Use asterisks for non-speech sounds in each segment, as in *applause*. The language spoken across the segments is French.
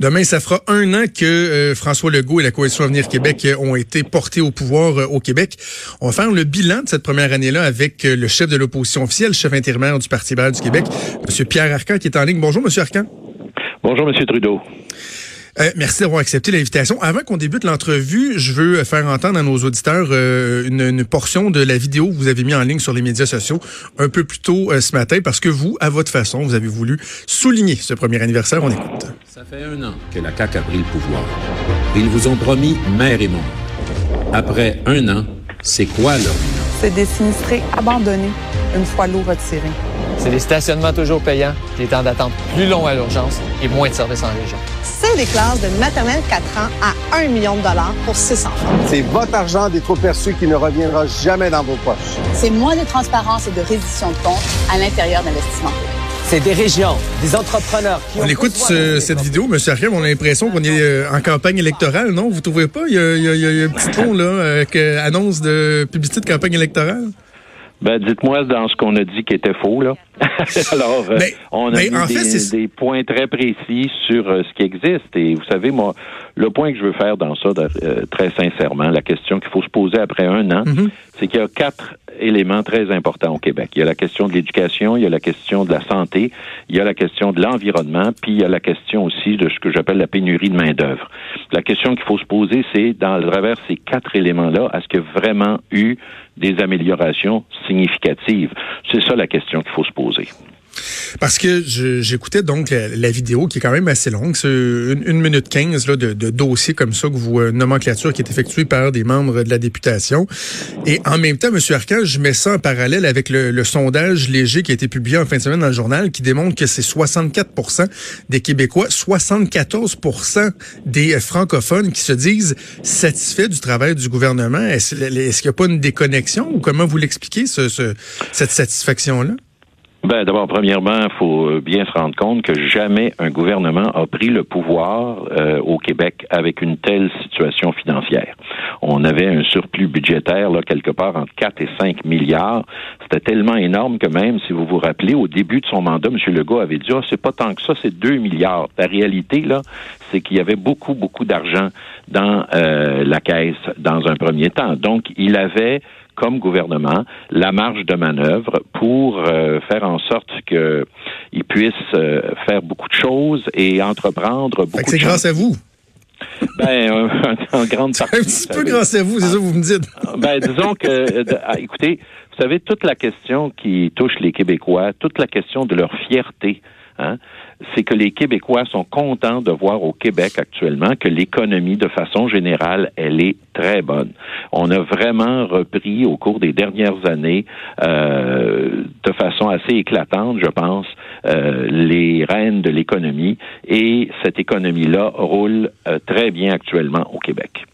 Demain, ça fera un an que euh, François Legault et la Coalition Avenir Québec ont été portés au pouvoir euh, au Québec. On va faire le bilan de cette première année-là avec euh, le chef de l'opposition officielle, chef intérimaire du Parti libéral du Québec, M. Pierre Arcan, qui est en ligne. Bonjour, M. Arcan. Bonjour, M. Trudeau. Euh, merci d'avoir accepté l'invitation. Avant qu'on débute l'entrevue, je veux faire entendre à nos auditeurs euh, une, portion de la vidéo que vous avez mis en ligne sur les médias sociaux un peu plus tôt euh, ce matin parce que vous, à votre façon, vous avez voulu souligner ce premier anniversaire. On écoute. Ça fait un an que la CAQ a pris le pouvoir. Ils vous ont promis mère et monde. Après un an, c'est quoi leur C'est des sinistrés abandonnés une fois l'eau retirée. C'est des stationnements toujours payants, des temps d'attente plus longs à l'urgence et moins de services en région. C'est des classes de maternelle 4 ans à 1 million de dollars pour 6 enfants. C'est votre argent des trop perçus qui ne reviendra jamais dans vos poches. C'est moins de transparence et de reddition de comptes à l'intérieur d'investissements c'est des régions, des entrepreneurs qui On écoute cette vidéo, M. Arkham, on a l'impression qu'on est euh, en campagne électorale, non? Vous trouvez pas? Il y a, il y a, un petit ton, là, avec euh, annonce de publicité de campagne électorale? Ben, dites-moi dans ce qu'on a dit qui était faux, là. *laughs* Alors, euh, on a mis des, points très précis sur euh, ce qui existe. Et vous savez, moi, le point que je veux faire dans ça, euh, très sincèrement, la question qu'il faut se poser après un an, mm-hmm. c'est qu'il y a quatre éléments très importants au Québec. Il y a la question de l'éducation, il y a la question de la santé, il y a la question de l'environnement, puis il y a la question aussi de ce que j'appelle la pénurie de main-d'œuvre. La question qu'il faut se poser, c'est dans le travers ces quatre éléments-là, est-ce qu'il y a vraiment eu des améliorations significatives? C'est ça la question qu'il faut se poser. Parce que j'écoutais donc la, vidéo qui est quand même assez longue, c'est une, minute quinze de, de dossiers comme ça que vous euh, nomenclature qui est effectuée par des membres de la députation. Et en même temps, M. Arcand, je mets ça en parallèle avec le, sondage léger qui a été publié en fin de semaine dans le journal qui démontre que c'est 64% des Québécois, 74% des francophones qui se disent satisfaits du travail du gouvernement. Est-ce qu'il n'y a pas une déconnexion ou comment vous l'expliquez, ce, cette satisfaction-là? Ben, d'abord, premièrement, il faut bien se rendre compte que jamais un gouvernement a pris le pouvoir euh, au Québec avec une telle situation financière. On avait un surplus budgétaire, là, quelque part entre 4 et 5 milliards. C'était tellement énorme que même, si vous vous rappelez, au début de son mandat, M. Legault avait dit, ah, c'est pas tant que ça, c'est 2 milliards. La réalité, là, c'est qu'il y avait beaucoup, beaucoup d'argent dans euh, la caisse dans un premier temps. Donc, il avait comme gouvernement la marge de manœuvre pour euh, faire en sorte qu'il puisse euh, faire beaucoup de choses et entreprendre beaucoup C'est grâce à vous. Ben, *laughs* en grande partie. un petit peu grâce à vous, c'est ça que vous me dites. ben, disons que, ah, écoutez, vous savez, toute la question qui touche les Québécois, toute la question de leur fierté, Hein, c'est que les Québécois sont contents de voir au Québec actuellement que l'économie, de façon générale, elle est très bonne. On a vraiment repris au cours des dernières années, euh, de façon assez éclatante, je pense, euh, les rênes de l'économie et cette économie-là roule euh, très bien actuellement au Québec.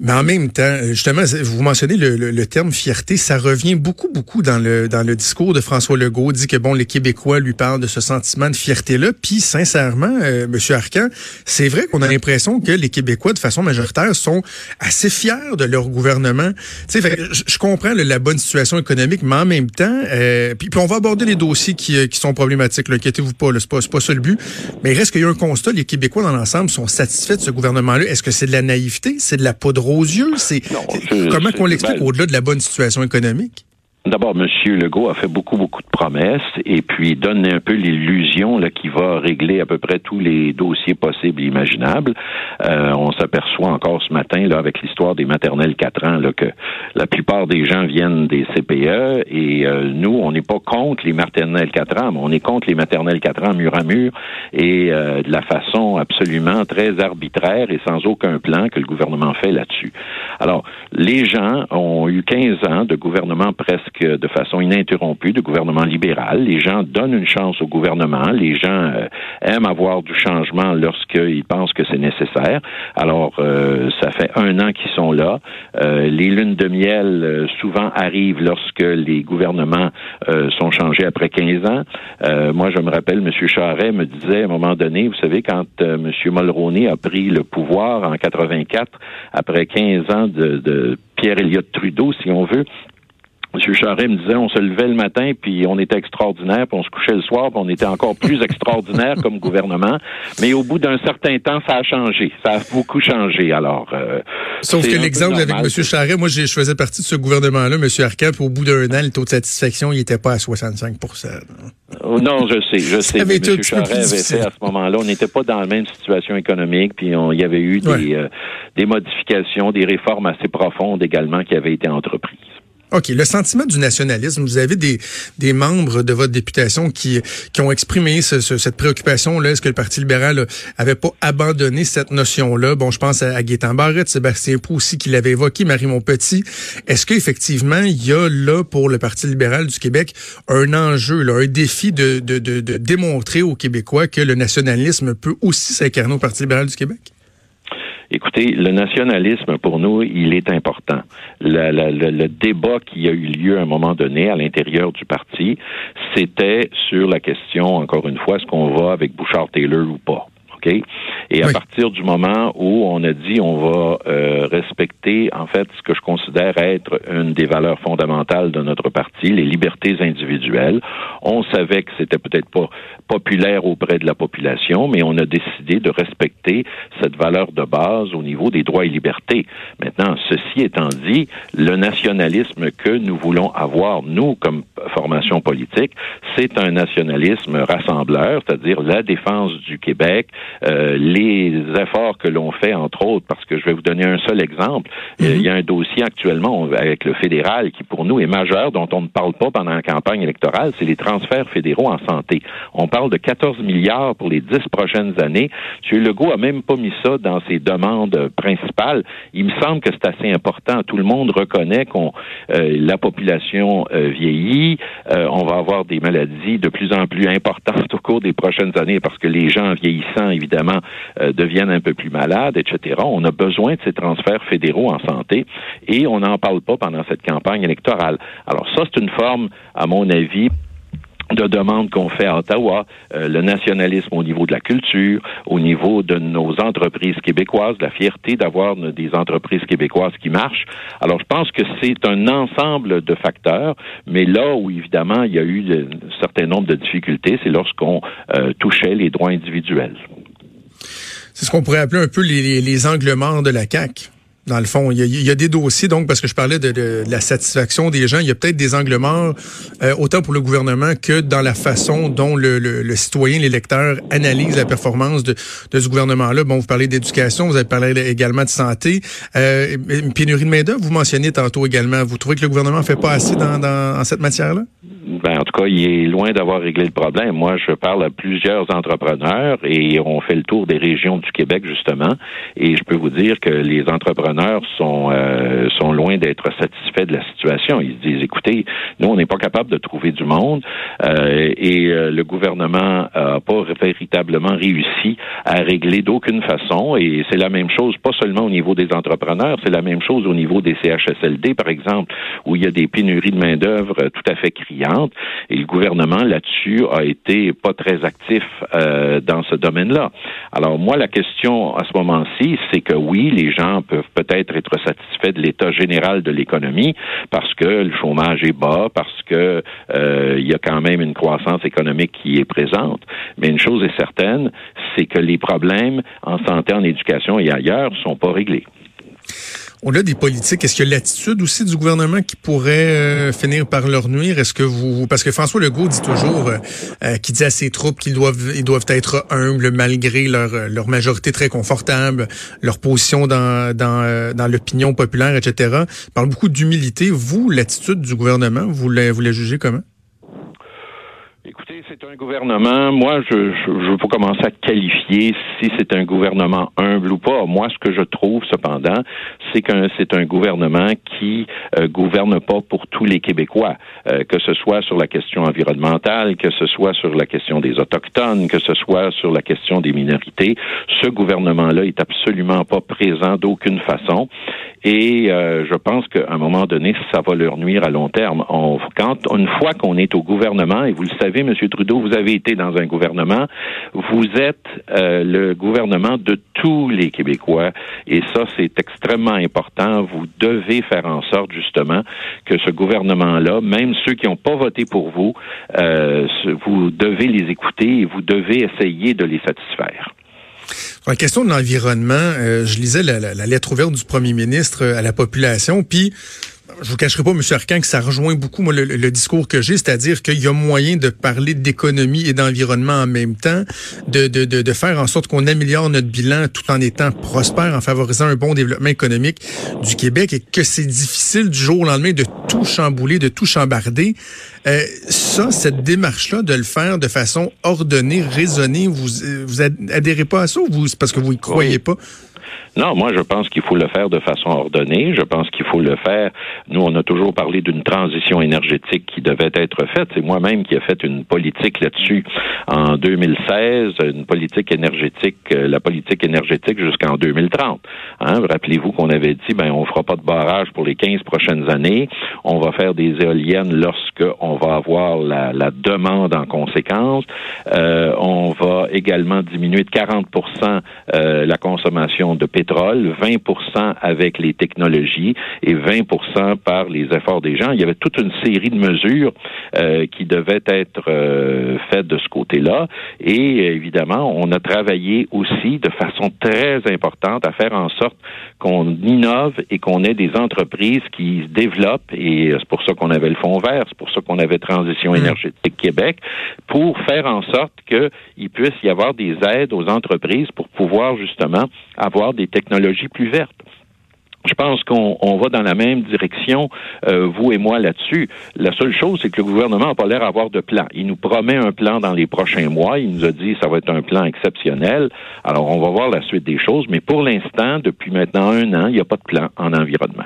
Mais en même temps, justement, vous mentionnez le, terme fierté, ça revient beaucoup, beaucoup dans le dans le discours de François Legault, dit que bon, les Québécois lui parlent de ce sentiment de fierté-là. Puis, sincèrement, euh, Monsieur Arcan, c'est vrai qu'on a l'impression que les Québécois, de façon majoritaire, sont assez fiers de leur gouvernement. Tu sais, je comprends la bonne situation économique, mais en même temps, euh, puis, on va aborder les dossiers qui, euh, qui sont problématiques. Inquiétez-vous pas, c'est pas, pas ça le but. Mais il reste qu'il y a un constat, les Québécois dans l'ensemble sont satisfaits de ce gouvernement-là. Est-ce que c'est de la naïveté, c'est de la poudre aux yeux? C'est comment qu'on l'explique au-delà de la bonne situation économique? D'abord, M. Legault a fait beaucoup, beaucoup de promesses et puis donne un peu l'illusion qu'il va régler à peu près tous les dossiers possibles et imaginables. Euh, on s'aperçoit encore ce matin là avec l'histoire des maternelles 4 ans là, que la plupart des gens viennent des CPE et euh, nous, on n'est pas contre les maternelles 4 ans, mais on est contre les maternelles 4 ans mur à mur et euh, de la façon absolument très arbitraire et sans aucun plan que le gouvernement fait là-dessus. Alors, les gens ont eu 15 ans de gouvernement presque de façon ininterrompue de gouvernement libéral. Les gens donnent une chance au gouvernement. Les gens euh, aiment avoir du changement lorsqu'ils pensent que c'est nécessaire. Alors, euh, ça fait un an qu'ils sont là. Euh, les lunes de miel souvent arrivent lorsque les gouvernements sont changés après 15 ans. moi, je me rappelle, M. Charret me disait à un moment donné, vous savez, quand M. Mulroney a pris le pouvoir en 84, après 15 ans de, de Pierre Elliott Trudeau, si on veut, M. Charest me disait, on se levait le matin, puis on était extraordinaire, puis on se couchait le soir, puis on était encore plus *laughs* extraordinaire comme gouvernement. Mais au bout d'un certain temps, ça a changé. Ça a beaucoup changé. Alors, euh, Sauf que l'exemple avec M. Charest, moi, je faisais partie de ce gouvernement-là, M. Arcan, puis au bout d'un an, le taux de satisfaction, il n'était pas à 65% Non, je sais, je sais. M. Charest avait fait à ce moment-là, on n'était pas dans la même situation économique, puis il y avait eu des, euh, des modifications, des réformes assez profondes également qui avaient été entreprises. OK. Le sentiment du nationalisme, vous avez des, des membres de votre députation qui, qui ont exprimé ce, cette préoccupation-là. Est-ce que le Parti libéral avait pas abandonné cette notion-là? Bon, je pense à, à Barrette, Sébastien Pou aussi qui l'avait évoqué, Marie Montpetit. Est-ce qu'effectivement, il y a là pour le Parti libéral du Québec un enjeu, là, un défi de, de, de, de démontrer aux Québécois que le nationalisme peut aussi s'incarner au Parti libéral du Québec? Écoutez, le nationalisme, pour nous, il est important. Le, débat qui a eu lieu à un moment donné à l'intérieur du parti, c'était sur la question, encore une fois, est-ce qu'on va avec Bouchard-Taylor ou pas? Et à partir du moment où on a dit on va euh, respecter, en fait, ce que je considère être une des valeurs fondamentales de notre parti, les libertés individuelles, on savait que c'était peut-être pas populaire auprès de la population, mais on a décidé de respecter cette valeur de base au niveau des droits et libertés. Maintenant, ceci étant dit, le nationalisme que nous voulons avoir, nous, comme formation politique, c'est un nationalisme rassembleur, c'est-à-dire la défense du Québec, euh, les efforts que l'on fait, entre autres, parce que je vais vous donner un seul exemple. Mhm. Il y a un dossier actuellement avec le fédéral qui, pour nous, est majeur, dont on ne parle pas pendant la campagne électorale, c'est les transferts fédéraux en santé. On parle de 14 milliards pour les 10 prochaines années. M. Legault a même pas mis ça dans ses demandes principales. Il me semble que c'est assez important. Tout le monde reconnaît qu'on euh, la population euh, vieillit, on va avoir des maladies de plus en plus importantes au cours des prochaines années parce que les gens vieillissant, évidemment, euh, deviennent un peu plus malades, etc. On a besoin de ces transferts fédéraux en santé et on n'en parle pas pendant cette campagne électorale. Alors ça, c'est une forme, à mon avis, de demandes qu'on fait à Ottawa, euh, le nationalisme au niveau de la culture, au niveau de nos entreprises québécoises, la fierté d'avoir des entreprises québécoises qui marchent. Alors, je pense que c'est un ensemble de facteurs, mais là où, évidemment, il y a eu un certain nombre de difficultés, c'est lorsqu'on euh, touchait les droits individuels. C'est ce qu'on pourrait appeler un peu les, les, de la CAQ. Dans le fond, il y, a, des dossiers, donc, parce que je parlais de, la satisfaction des gens, il y a peut-être des angles morts, euh, autant pour le gouvernement que dans la façon dont le, le, citoyen, l'électeur analyse la performance de, de ce gouvernement-là. Bon, vous parlez d'éducation, vous avez parlé également de santé. Euh, une pénurie de main-d'œuvre, vous mentionniez tantôt également. Vous trouvez que le gouvernement fait pas assez dans, dans en cette matière-là? Ben, en tout cas, il est loin d'avoir réglé le problème. Moi, je parle à plusieurs entrepreneurs et on fait le tour des régions du Québec, justement. Et je peux vous dire que les entrepreneurs sont, euh, sont loin d'être satisfaits de la situation. Ils se disent, écoutez, nous, on n'est pas capable de trouver du monde euh, et euh, le gouvernement n'a pas véritablement réussi à régler d'aucune façon. Et c'est la même chose, pas seulement au niveau des entrepreneurs, c'est la même chose au niveau des CHSLD, par exemple, où il y a des pénuries de main-d'œuvre tout à fait criantes et le gouvernement là-dessus a été pas très actif euh, dans ce domaine-là. Alors moi, la question à ce moment-ci, c'est que oui, les gens peuvent peut-être être satisfaits de l'état général de l'économie parce que le chômage est bas, parce que euh, il y a quand même une croissance économique qui est présente. Mais une chose est certaine, c'est que les problèmes en santé, en éducation et ailleurs sont pas réglés. On a des politiques. Est-ce qu'il y a l'attitude aussi du gouvernement qui pourrait euh, finir par leur nuire? Est-ce que vous, parce que François Legault dit toujours, euh, euh qui dit à ses troupes qu'ils doivent, ils doivent être humbles malgré leur, leur majorité très confortable, leur position dans, dans, euh, dans l'opinion populaire, etc. Il parle beaucoup d'humilité. Vous, l'attitude du gouvernement, vous la, vous la jugez comment? C'est un gouvernement. Moi, je, je, veux pas commencer à qualifier si c'est un gouvernement humble ou pas. Moi, ce que je trouve cependant, c'est qu'un c'est un gouvernement qui euh, gouverne pas pour tous les Québécois, euh, que ce soit sur la question environnementale, que ce soit sur la question des autochtones, que ce soit sur la question des minorités. Ce gouvernement-là est absolument pas présent d'aucune façon. Et euh, je pense qu'à un moment donné, ça va leur nuire à long terme. On, quand une fois qu'on est au gouvernement, et vous le savez, M. Trudeau, vous avez été dans un gouvernement, vous êtes euh, le gouvernement de tous les Québécois. Et ça, c'est extrêmement important. Vous devez faire en sorte, justement, que ce gouvernement-là, même ceux qui n'ont pas voté pour vous, euh, vous devez les écouter et vous devez essayer de les satisfaire. En question de l'environnement, euh, je lisais la, la, lettre ouverte du premier ministre à la population, puis je vous cacherai pas, M. Arcan, que ça rejoint beaucoup moi, le, discours que j'ai, c'est-à-dire qu'il y a moyen de parler d'économie et d'environnement en même temps, de, de, de, de faire en sorte qu'on améliore notre bilan tout en étant prospère, en favorisant un bon développement économique du Québec et que c'est difficile du jour au lendemain de tout chambouler, de tout chambarder. Euh, ça, cette démarche-là, de le faire de façon ordonnée, raisonnée, vous, vous adhérez pas à ça ou vous, c'est parce que vous y croyez pas? Non, moi, je pense qu'il faut le faire de façon ordonnée. Je pense qu'il faut le faire. Nous, on a toujours parlé d'une transition énergétique qui devait être faite. C'est moi-même qui ai fait une politique là-dessus en 2016, une politique énergétique, euh, la politique énergétique jusqu'en 2030. Hein? Rappelez-vous qu'on avait dit, ben, on fera pas de barrage pour les 15 prochaines années. On va faire des éoliennes lorsque on va avoir la, la demande en conséquence. Euh, on va également diminuer de 40% euh, la consommation de pétrole, 20% avec les technologies et 20 par les efforts des gens. Il y avait toute une série de mesures euh, qui devaient être euh, faites de ce côté-là. Et évidemment, on a travaillé aussi de façon très importante à faire en sorte qu'on innove et qu'on ait des entreprises qui se développent. Et c'est pour ça qu'on avait le Fonds vert, c'est pour ça qu'on avait Transition mmh. énergétique Québec, pour faire en sorte qu'il puisse y avoir des aides aux entreprises pour pouvoir justement avoir des technologies plus vertes. Je pense qu'on va dans la même direction, euh, vous et moi, là-dessus. La seule chose, c'est que le gouvernement n'a pas l'air d'avoir de plan. Il nous promet un plan dans les prochains mois. Il nous a dit ça va être un plan exceptionnel. Alors, on va voir la suite des choses. Mais pour l'instant, depuis maintenant un an, il n'y a pas de plan en environnement.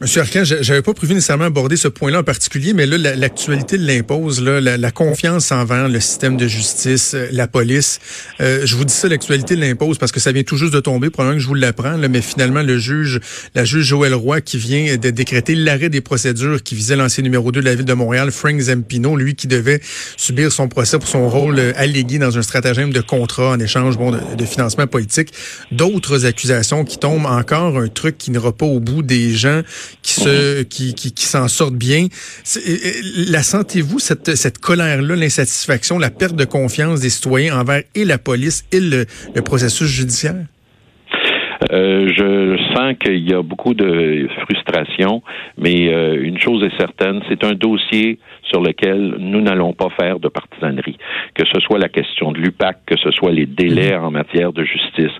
Monsieur Arcan, j'avais pas prévu nécessairement aborder ce point-là en particulier, mais là, l'actualité l'impose, là, la, confiance envers le système de justice, euh, la police. Euh, je vous dis ça, l'actualité l'impose parce que ça vient tout juste de tomber, probablement que je vous l'apprends, mais finalement, le juge, la juge Joël Roy, qui vient de décréter l'arrêt des procédures qui visait l'ancien numéro 2 de la ville de Montréal, Frank Zampino, lui qui devait subir son procès pour son rôle euh, allégué dans un stratagème de contrat en échange bon, de, financement politique. D'autres accusations qui tombent encore, un truc qui n'ira pas au bout des gens qui se, qui, qui, qui s'en sortent bien. La sentez-vous, cette, cette colère-là, l'insatisfaction, la perte de confiance des citoyens envers et la police et le, le processus judiciaire? Euh, je sens qu'il y a beaucoup de frustration, mais euh, une chose est certaine, c'est un dossier sur lequel nous n'allons pas faire de partisanerie. Que ce soit la question de l'UPAC, que ce soit les délais en matière de justice,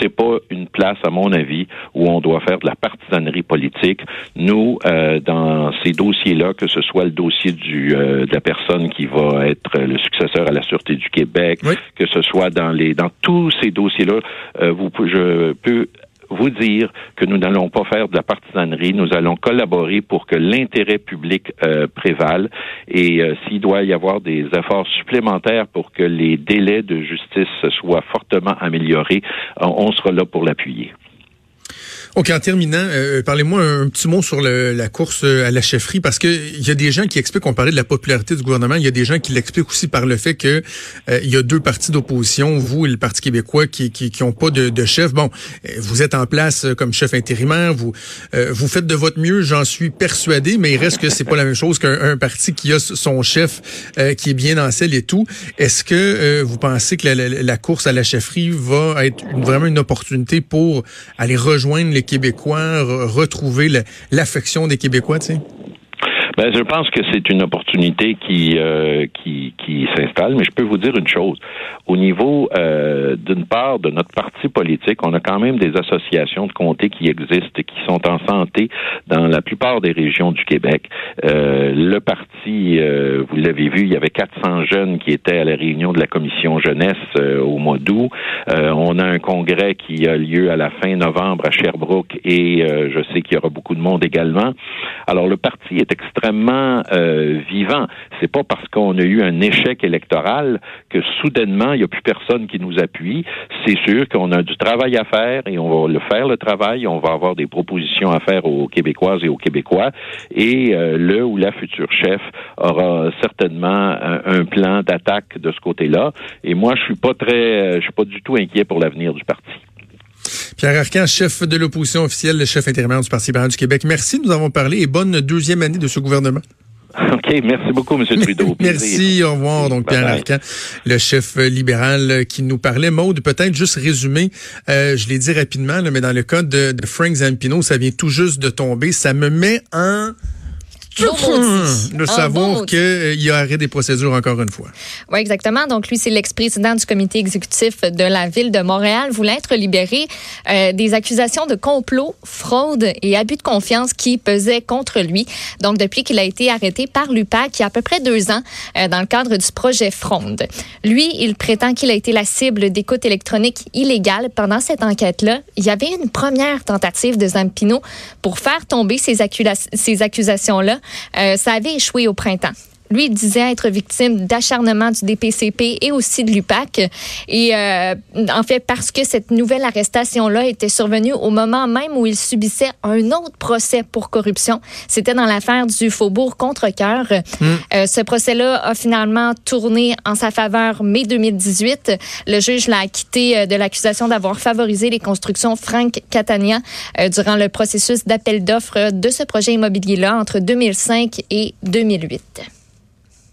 c'est pas une place, à mon avis, où on doit faire de la partisanerie politique. Nous, euh, dans ces dossiers-là, que ce soit le dossier du, de la personne qui va être le successeur à la Sûreté du Québec, que ce soit dans les dans tous ces dossiers-là, vous, je peux vous dire que nous n'allons pas faire de la partisanerie, nous allons collaborer pour que l'intérêt public euh, prévale et euh, s'il doit y avoir des efforts supplémentaires pour que les délais de justice soient fortement améliorés, on sera là pour l'appuyer. OK, en terminant, euh, parlez-moi un petit mot sur la course euh, à la chefferie, parce que il y a des gens qui expliquent, on parlait de la popularité du gouvernement, il y a des gens qui l'expliquent aussi par le fait que euh, il y a deux partis d'opposition, vous et le Parti québécois, qui qui, qui pas de, de, chef. Bon, vous êtes en place comme chef intérimaire, vous vous faites de votre mieux, j'en suis persuadé, mais il reste que c'est pas la même chose qu'un parti qui a son chef qui est bien en selle et tout. Est-ce que vous pensez que la, la, course à la chefferie va être vraiment une opportunité pour aller rejoindre les Québécois, retrouver l'affection des Québécois, tu sais? Ben, je pense que c'est une opportunité qui euh, qui, qui s'installe, mais je peux vous dire une chose. Au niveau euh, d'une part de notre parti politique, on a quand même des associations de comtés qui existent et qui sont en santé dans la plupart des régions du Québec. Euh, le parti, euh, vous l'avez vu, il y avait 400 jeunes qui étaient à la réunion de la commission jeunesse euh, au mois d'août. on a un congrès qui a lieu à la fin novembre à Sherbrooke et je sais qu'il y aura beaucoup de monde également. Alors le parti est extrêmement euh, vivant. C'est pas parce qu'on a eu un échec électoral que soudainement il n'y a plus personne qui nous appuie. C'est sûr qu'on a du travail à faire et on va le faire le travail. On va avoir des propositions à faire aux Québécoises et aux Québécois. Et euh, le ou la future chef aura certainement un, plan d'attaque de ce côté-là. Et moi, je suis pas très, je suis pas du tout inquiet pour l'avenir du parti. Pierre Arcan, chef de l'opposition officielle, le chef intérimaire du Parti libéral du Québec. Merci, nous avons parlé et bonne deuxième année de ce gouvernement. OK, merci beaucoup, M. Trudeau. *laughs* merci, au revoir. Donc, Pierre Arcan, le chef libéral qui nous parlait. Maude, peut-être juste résumer, euh, je l'ai dit rapidement, mais dans le cas de, de Frank Zampino, ça vient tout juste de tomber. Ça me met en de savoir qu'il euh, y aurait des procédures encore une fois. Oui, exactement. Donc, lui, c'est l'ex-président du comité exécutif de la ville de Montréal, voulait être libéré euh, des accusations de complot, fraude et abus de confiance qui pesaient contre lui. Donc, depuis qu'il a été arrêté par l'UPAC il y a à peu près deux ans euh, dans le cadre du projet Fronde. Lui, il prétend qu'il a été la cible d'écoute électronique illégale. Pendant cette enquête-là, il y avait une première tentative de Zampino pour faire tomber ces, ces accusations-là ça avait échoué au printemps. Lui, il disait être victime d'acharnement du DPCP et aussi de l'UPAC. Et euh, en fait, parce que cette nouvelle arrestation-là était survenue au moment même où il subissait un autre procès pour corruption. C'était dans l'affaire du Faubourg contre cœur. Hmm. Euh, ce procès-là a finalement tourné en sa faveur mai 2018. Le juge l'a acquitté euh, de l'accusation d'avoir favorisé les constructions Frank Catania durant le processus d'appel d'offres de ce projet immobilier-là entre 2005 et 2008.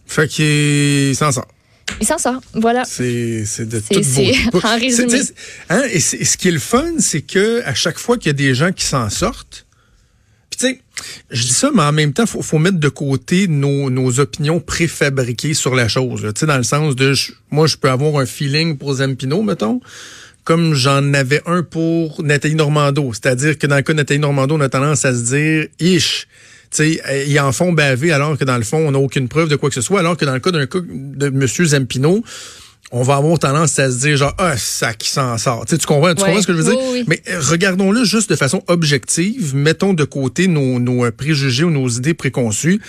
Fait qu'il s'en sort. Il s'en sort, voilà. C'est, c'est de tout beau. *laughs* En résumé. Hein, et ce qui est le fun, c'est que à chaque fois qu'il y a des gens qui s'en sortent, puis tu sais, je dis ça, mais en même temps, faut, faut mettre de côté nos, nos opinions préfabriquées sur la chose. Tu sais, dans le sens de, moi, je peux avoir un feeling pour Zampino, mettons, comme j'en avais un pour Nathalie Normando. C'est-à-dire que dans le cas de Nathalie Normando, on a tendance à se dire, ish, sais, ils en font baver alors que dans le fond, on n'a aucune preuve de quoi que ce soit, alors que dans le cas d'un cas de M. Zampino, on va avoir tendance à se dire genre ah ça qui s'en sort. tu comprends, tu comprends ce que je veux dire? Mais euh, regardons-le juste de façon objective, mettons de côté nos, nos euh, préjugés ou nos idées préconçues.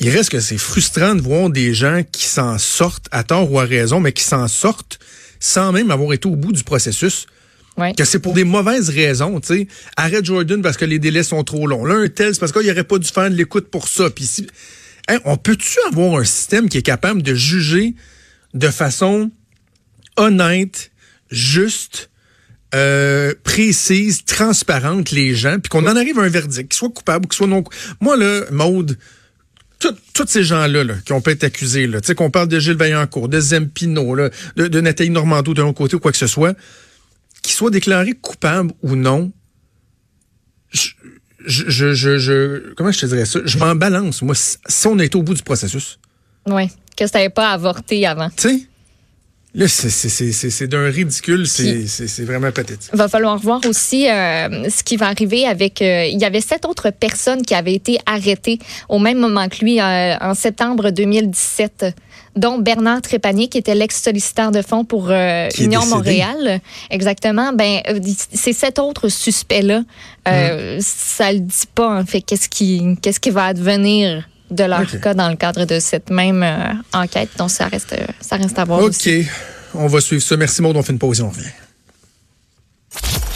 Il reste que c'est frustrant de voir des gens qui s'en sortent à tort ou à raison, mais qui s'en sortent sans même avoir été au bout du processus. Que c'est pour des mauvaises raisons, tu sais. Arrête Jordan parce que les délais sont trop longs. Là, un tel, c'est parce qu'il aurait pas dû faire de l'écoute pour ça. Puis si... Hein, on peut-tu avoir un système qui est capable de juger de façon honnête, juste, euh, précise, transparente les gens, puis qu'on en arrive à un verdict, qu'il soit coupable ou qu'il soit non Moi, là, Maude, tous ces gens-là là, qui ont pu être accusés, là, qu'on parle de Gilles Vaillancourt, de Zempino, de, de Nathalie Normando d'un côté ou quoi que ce soit, qu'il soit déclaré coupable ou non, je, je, je, je, comment je te dirais ça? Je m'en balance, moi, si on est au bout du processus. Oui, que ça n'avait pas avorté avant. Tu sais? Là, c'est d'un ridicule, c'est vraiment pathétique. Il va falloir voir aussi euh, ce qui va arriver avec... Euh, il y avait sept autres personnes qui avaient été arrêtées au même moment que lui euh, en septembre 2017 dont Bernard Trépanier, qui était l'ex-solliciteur de fonds pour Union Montréal. Exactement. Ben, ces sept autres suspects-là, euh, ça le dit pas, en fait, qu'est-ce qui, qu'est-ce qui va advenir de leur cas dans le cadre de cette même euh, enquête? Donc, ça reste, ça reste à voir. OK. On va suivre ça. Merci, Maud. On fait une pause et on revient.